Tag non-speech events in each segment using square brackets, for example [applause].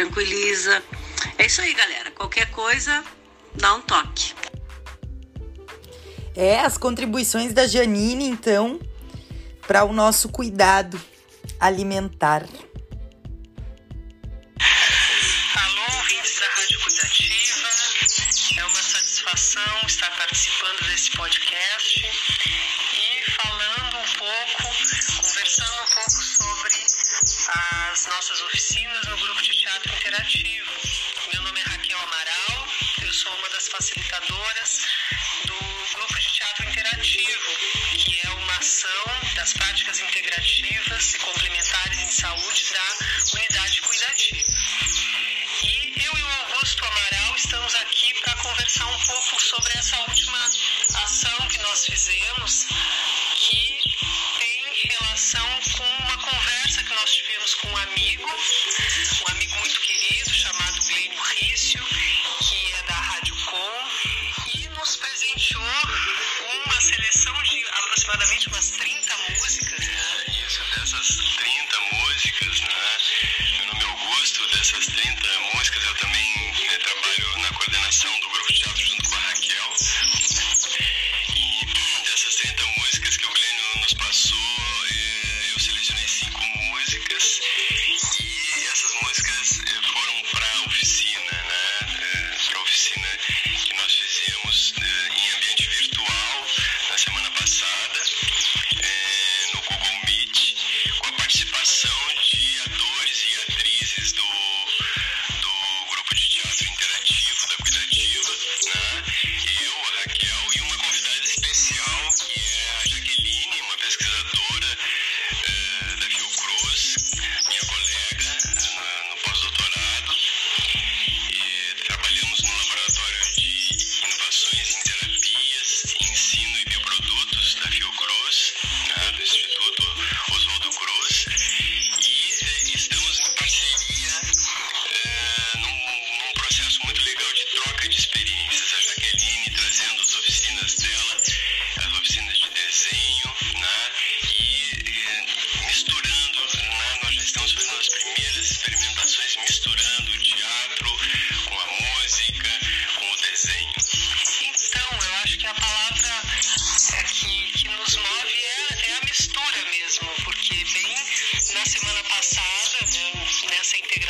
tranquiliza. É isso aí, galera. Qualquer coisa, dá um toque. É, as contribuições da Janine, então, para o nosso cuidado alimentar. criativo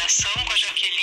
com a Jaqueline.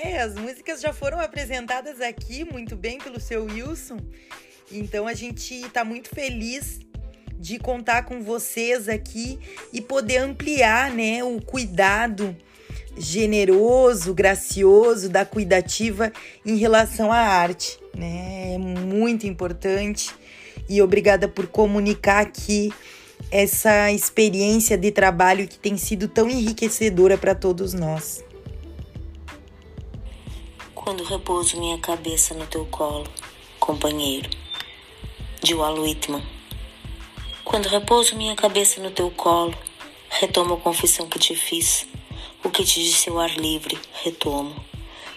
É, as músicas já foram apresentadas aqui muito bem pelo seu Wilson. Então a gente tá muito feliz de contar com vocês aqui e poder ampliar, né, o cuidado generoso, gracioso da cuidativa em relação à arte, né? É muito importante e obrigada por comunicar aqui essa experiência de trabalho que tem sido tão enriquecedora para todos nós. Quando repouso minha cabeça no teu colo, companheiro. De Walt Whitman. Quando repouso minha cabeça no teu colo, retomo a confissão que te fiz. O que te disse ao ar livre, retomo.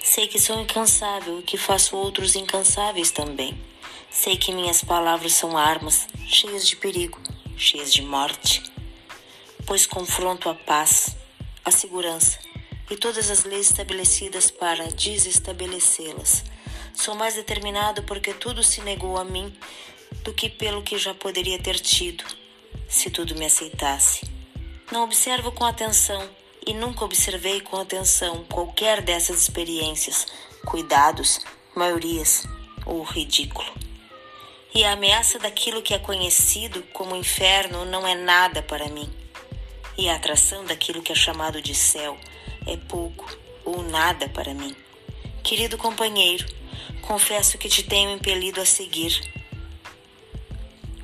Sei que sou incansável e que faço outros incansáveis também. Sei que minhas palavras são armas, cheias de perigo, cheias de morte. Pois confronto a paz, a segurança e todas as leis estabelecidas para desestabelecê-las. Sou mais determinado porque tudo se negou a mim do que pelo que já poderia ter tido, se tudo me aceitasse. Não observo com atenção e nunca observei com atenção qualquer dessas experiências, cuidados, maiorias ou ridículo. E a ameaça daquilo que é conhecido como inferno não é nada para mim. E a atração daquilo que é chamado de céu é pouco ou nada para mim. Querido companheiro, confesso que te tenho impelido a seguir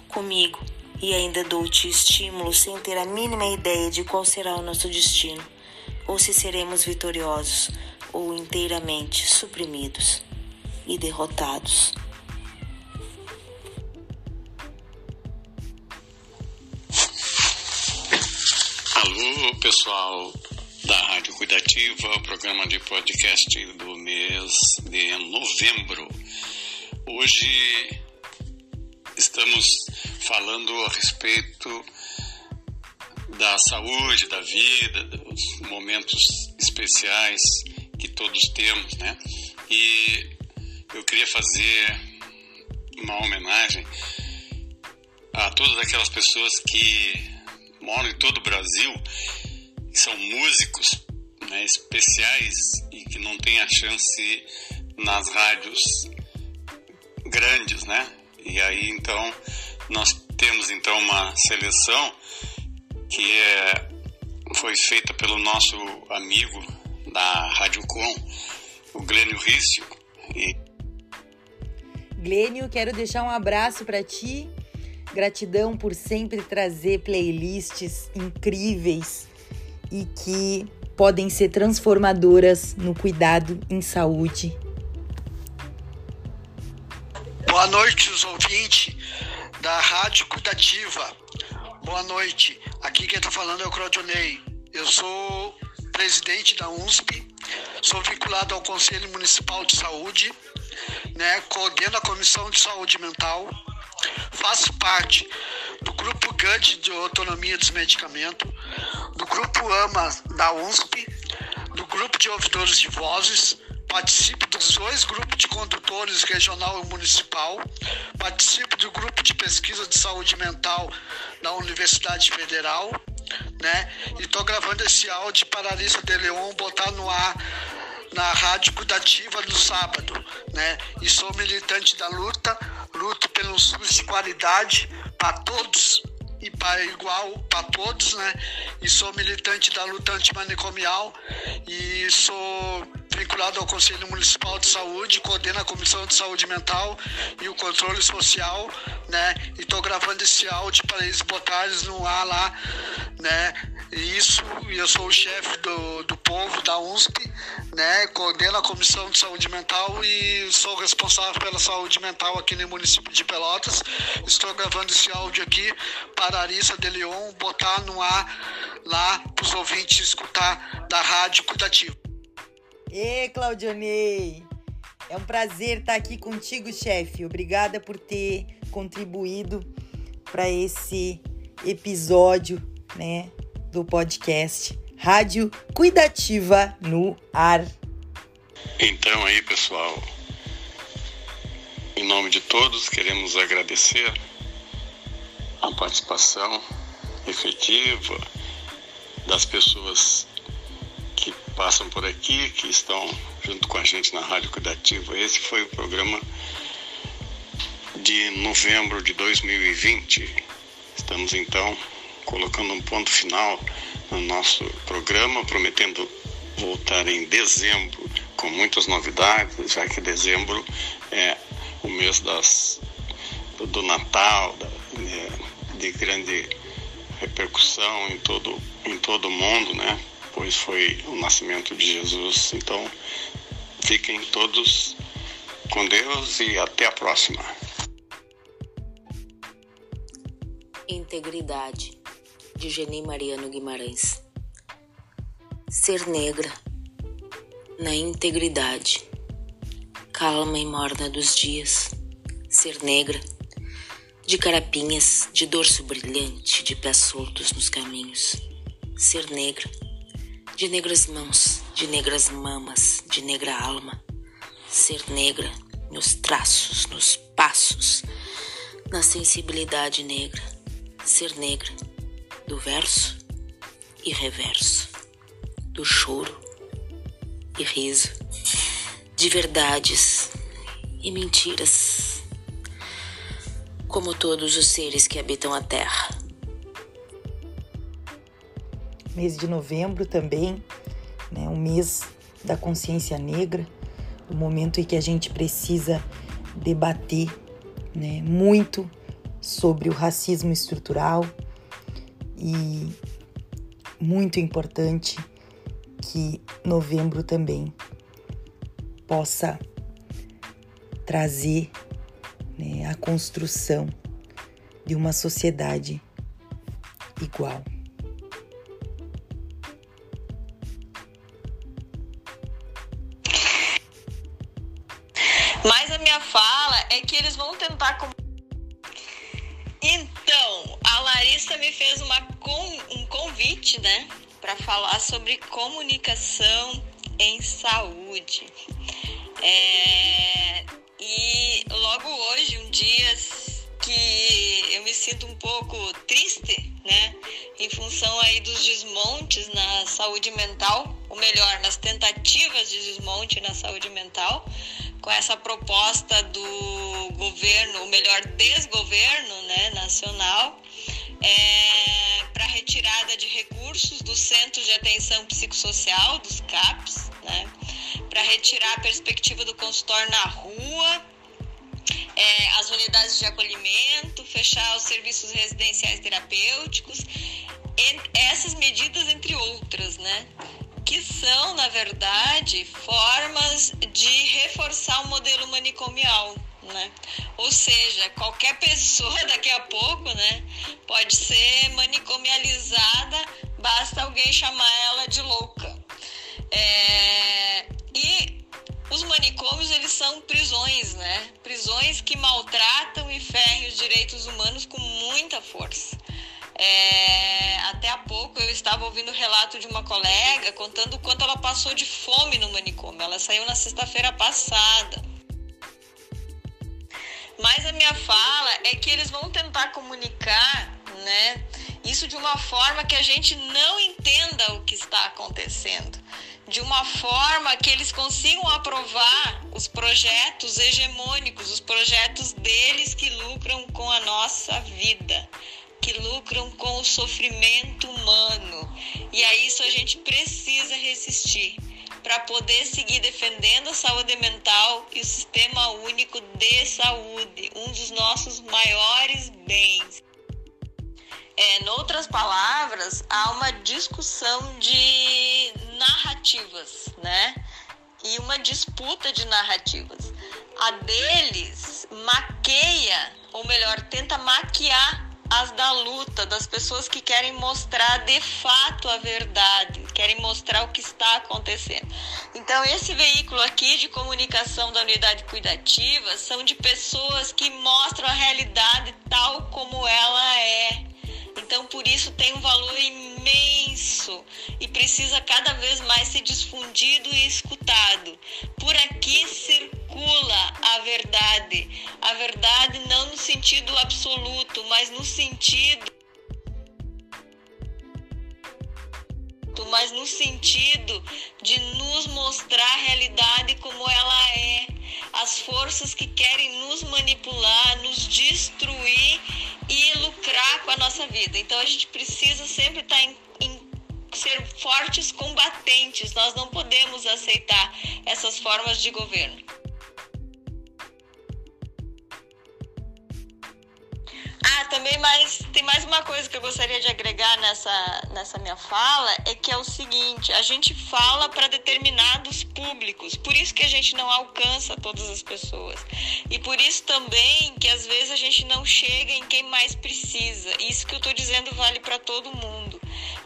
comigo e ainda dou-te estímulo sem ter a mínima ideia de qual será o nosso destino, ou se seremos vitoriosos ou inteiramente suprimidos e derrotados. Alô, pessoal da Rádio Cuidativa, o programa de podcast do mês de novembro. Hoje estamos falando a respeito da saúde, da vida, dos momentos especiais que todos temos, né? E eu queria fazer uma homenagem a todas aquelas pessoas que moram em todo o Brasil, que são músicos né, especiais e que não têm a chance nas rádios grandes, né? E aí então nós temos então uma seleção que é, foi feita pelo nosso amigo da Rádio Com, o Glênio Rício. E Glênio, quero deixar um abraço para ti. Gratidão por sempre trazer playlists incríveis e que podem ser transformadoras no cuidado em saúde. Boa noite, os ouvintes da Rádio Cuidativa. Boa noite. Aqui quem está falando é o Claudionei. Eu sou presidente da UNSP, sou vinculado ao Conselho Municipal de Saúde, né, coordeno a Comissão de Saúde Mental, faço parte do Grupo GAD de Autonomia dos Medicamentos, do Grupo AMA da UNSP, do Grupo de Ouvidores de Vozes, participo dos dois grupos de condutores regional e municipal, participo do grupo de pesquisa de saúde mental da Universidade Federal, né? E estou gravando esse áudio para a Alissa de Leon botar no ar na Rádio Cuidativa no sábado, né? E sou militante da luta, luto pelo SUS de qualidade para todos e para igual para todos, né? E sou militante da luta antimanicomial e sou vinculado ao Conselho Municipal de Saúde, coordeno a Comissão de Saúde Mental e o Controle Social, né? E estou gravando esse áudio para eles botarem no ar lá, né? Isso, eu sou o chefe do, do povo da UNSP, né? Coordeno a Comissão de Saúde Mental e sou responsável pela saúde mental aqui no município de Pelotas. Estou gravando esse áudio aqui para a Arissa de Leon botar no ar lá para os ouvintes escutar da Rádio Cuidativo. Ê, Claudionei! É um prazer estar aqui contigo, chefe. Obrigada por ter contribuído para esse episódio, né, do podcast Rádio Cuidativa no ar. Então aí, pessoal, em nome de todos, queremos agradecer a participação efetiva das pessoas que passam por aqui, que estão junto com a gente na Rádio Cuidativa. Esse foi o programa de novembro de 2020. Estamos então colocando um ponto final no nosso programa, prometendo voltar em dezembro com muitas novidades, já que dezembro é o mês das, do Natal, da, né, de grande repercussão em todo, em todo o mundo, né? pois foi o nascimento de Jesus. Então, fiquem todos com Deus e até a próxima. Integridade, de Geni Mariano Guimarães. Ser negra, na integridade, calma e morna dos dias. Ser negra, de carapinhas, de dorso brilhante, de pés soltos nos caminhos. Ser negra, de negras mãos, de negras mamas, de negra alma. Ser negra nos traços, nos passos, na sensibilidade negra. Ser negra do verso e reverso, do choro e riso, de verdades e mentiras, como todos os seres que habitam a terra. Mês de novembro também, né, um mês da consciência negra, o momento em que a gente precisa debater né, muito sobre o racismo estrutural e muito importante que novembro também possa trazer né, a construção de uma sociedade igual. Me fez uma, um convite, né, para falar sobre comunicação em saúde. É, e logo hoje, um dia que eu me sinto um pouco triste, né, em função aí dos desmontes na saúde mental, ou melhor, nas tentativas de desmonte na saúde mental com essa proposta do governo, ou melhor, desgoverno né, nacional, é, para retirada de recursos dos Centros de Atenção Psicossocial, dos CAPs, né, para retirar a perspectiva do consultório na rua, é, as unidades de acolhimento, fechar os serviços residenciais terapêuticos, essas medidas entre outras, né? que são, na verdade, formas de reforçar o modelo manicomial. Né? Ou seja, qualquer pessoa [laughs] daqui a pouco né, pode ser manicomializada, basta alguém chamar ela de louca. É... E os manicômios eles são prisões, né? Prisões que maltratam e ferem os direitos humanos com muita força. É, até há pouco eu estava ouvindo o relato de uma colega contando o quanto ela passou de fome no manicômio. Ela saiu na sexta-feira passada. Mas a minha fala é que eles vão tentar comunicar, né, isso de uma forma que a gente não entenda o que está acontecendo, de uma forma que eles consigam aprovar os projetos hegemônicos, os projetos deles que lucram com a nossa vida que lucram com o sofrimento humano. E a isso a gente precisa resistir para poder seguir defendendo a saúde mental e o sistema único de saúde, um dos nossos maiores bens. É, em outras palavras, há uma discussão de narrativas, né? E uma disputa de narrativas. A deles maqueia, ou melhor, tenta maquiar as da luta, das pessoas que querem mostrar de fato a verdade, querem mostrar o que está acontecendo. Então, esse veículo aqui de comunicação da unidade cuidativa são de pessoas que mostram a realidade tal como ela é. Então, por isso tem um valor imenso precisa cada vez mais ser difundido e escutado. Por aqui circula a verdade. A verdade não no sentido absoluto, mas no sentido mas no sentido de nos mostrar a realidade como ela é. As forças que querem nos manipular, nos destruir e lucrar com a nossa vida. Então a gente precisa sempre estar em, em ser fortes combatentes. Nós não podemos aceitar essas formas de governo. Ah, também mais tem mais uma coisa que eu gostaria de agregar nessa, nessa minha fala é que é o seguinte, a gente fala para determinados públicos, por isso que a gente não alcança todas as pessoas. E por isso também que às vezes a gente não chega em quem mais precisa. Isso que eu estou dizendo vale para todo mundo.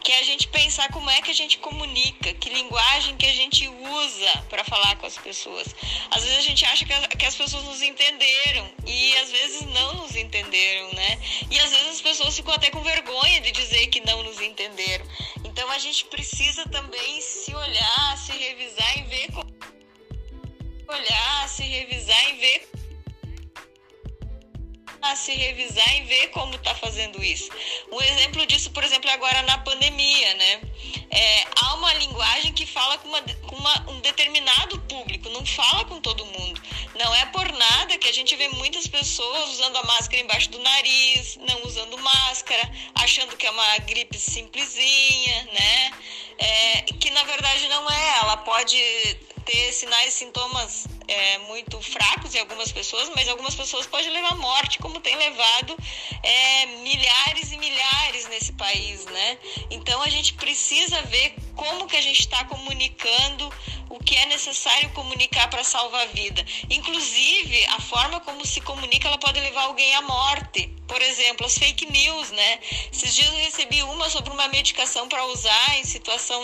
Que é a gente pensar como é que a gente comunica, que linguagem que a gente usa para falar com as pessoas. Às vezes a gente acha que, as pessoas nos entenderam e às vezes não nos entenderam, né? E às vezes as pessoas ficam até com vergonha de dizer que não nos entenderam. Então a gente precisa também se olhar, se revisar e ver como olhar, se revisar e ver a se revisar e ver como está fazendo isso. Um exemplo disso, por exemplo, é agora na pandemia, né? É, há uma linguagem que fala com, uma, com uma, um determinado público, não fala com todo mundo. Não é por nada que a gente vê muitas pessoas usando a máscara embaixo do nariz, não usando máscara, achando que é uma gripe simplesinha, né? É, que na verdade não é. Ela pode ter sinais e sintomas é, muito fracos em algumas pessoas, mas algumas pessoas podem levar morte, como tem levado é, milhares país, né? Então a gente precisa ver como que a gente está comunicando o que é necessário comunicar para salvar a vida. Inclusive, a forma como se comunica, ela pode levar alguém à morte. Por exemplo, as fake news, né? Esses dias eu recebi uma sobre uma medicação para usar em situação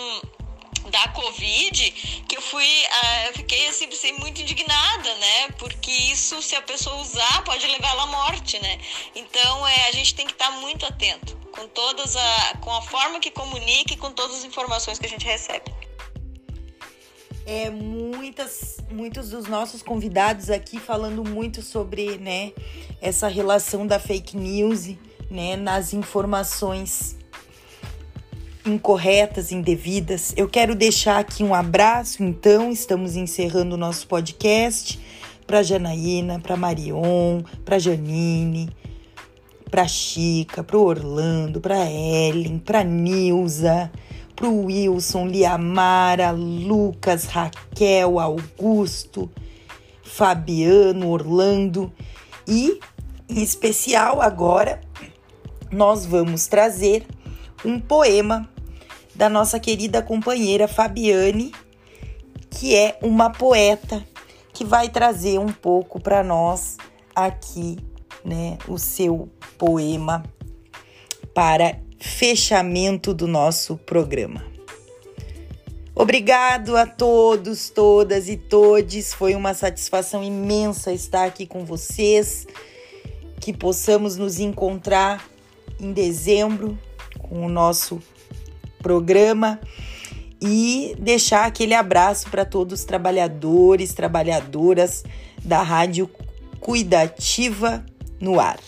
da Covid, que eu fui, uh, eu fiquei assim, muito indignada, né? Porque isso, se a pessoa usar, pode levar ela à morte, né? Então, é, a gente tem que estar muito atento com todas a, com a forma que comunica e com todas as informações que a gente recebe. É, muitas, muitos dos nossos convidados aqui falando muito sobre, né, essa relação da fake news, né, nas informações incorretas, indevidas. Eu quero deixar aqui um abraço, então, estamos encerrando o nosso podcast para Janaína, para Marion, para Janine, para Chica, para Orlando, para Ellen, para Nilza, para Wilson, Liamara, Lucas, Raquel, Augusto, Fabiano, Orlando. E em especial agora nós vamos trazer um poema da nossa querida companheira Fabiane, que é uma poeta que vai trazer um pouco para nós aqui, né, o seu poema para fechamento do nosso programa. Obrigado a todos, todas e todes. Foi uma satisfação imensa estar aqui com vocês. Que possamos nos encontrar em dezembro com o nosso programa e deixar aquele abraço para todos os trabalhadores, trabalhadoras da Rádio Cuidativa no ar.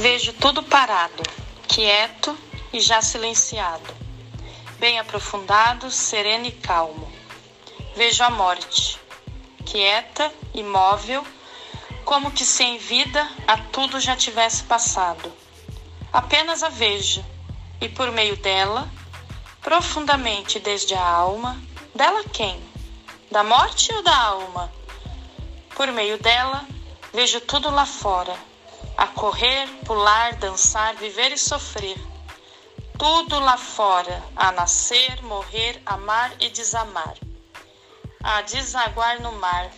Vejo tudo parado, quieto e já silenciado, bem aprofundado, sereno e calmo. Vejo a morte, quieta, imóvel, como que se em vida a tudo já tivesse passado. Apenas a vejo, e por meio dela, profundamente desde a alma, dela quem? Da morte ou da alma? Por meio dela, vejo tudo lá fora, a correr, pular, dançar, viver e sofrer. Tudo lá fora, a nascer, morrer, amar e desamar. A desaguar no mar,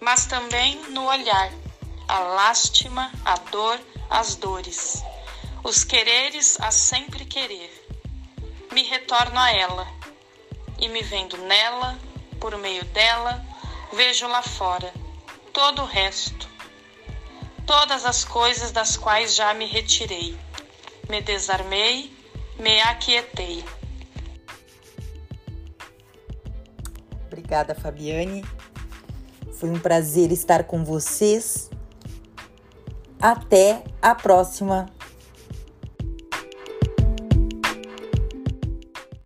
mas também no olhar, a lástima, a dor, as dores, os quereres a sempre querer. Me retorno a ela, e me vendo nela, por meio dela, vejo lá fora todo o resto, todas as coisas das quais já me retirei, me desarmei, me aquietei. Obrigada, Fabiane. Foi um prazer estar com vocês. Até a próxima